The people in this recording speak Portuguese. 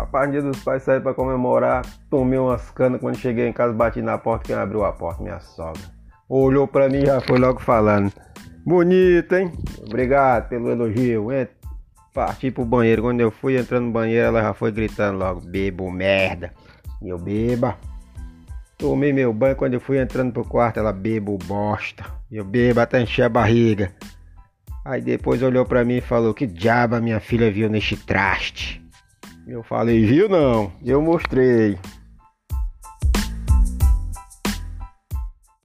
Rapaz, dia dos pais saí pra comemorar, tomei umas canas, quando cheguei em casa bati na porta, quem abriu a porta? Minha sogra. Olhou pra mim e já foi logo falando. Bonito, hein? Obrigado pelo elogio. Parti pro banheiro. Quando eu fui entrando no banheiro, ela já foi gritando logo: Bebo merda. E eu beba. Tomei meu banho. Quando eu fui entrando pro quarto, ela bebo bosta. Eu bebo até encher a barriga. Aí depois olhou pra mim e falou: Que diabo a minha filha viu neste traste? Eu falei: Viu não? Eu mostrei.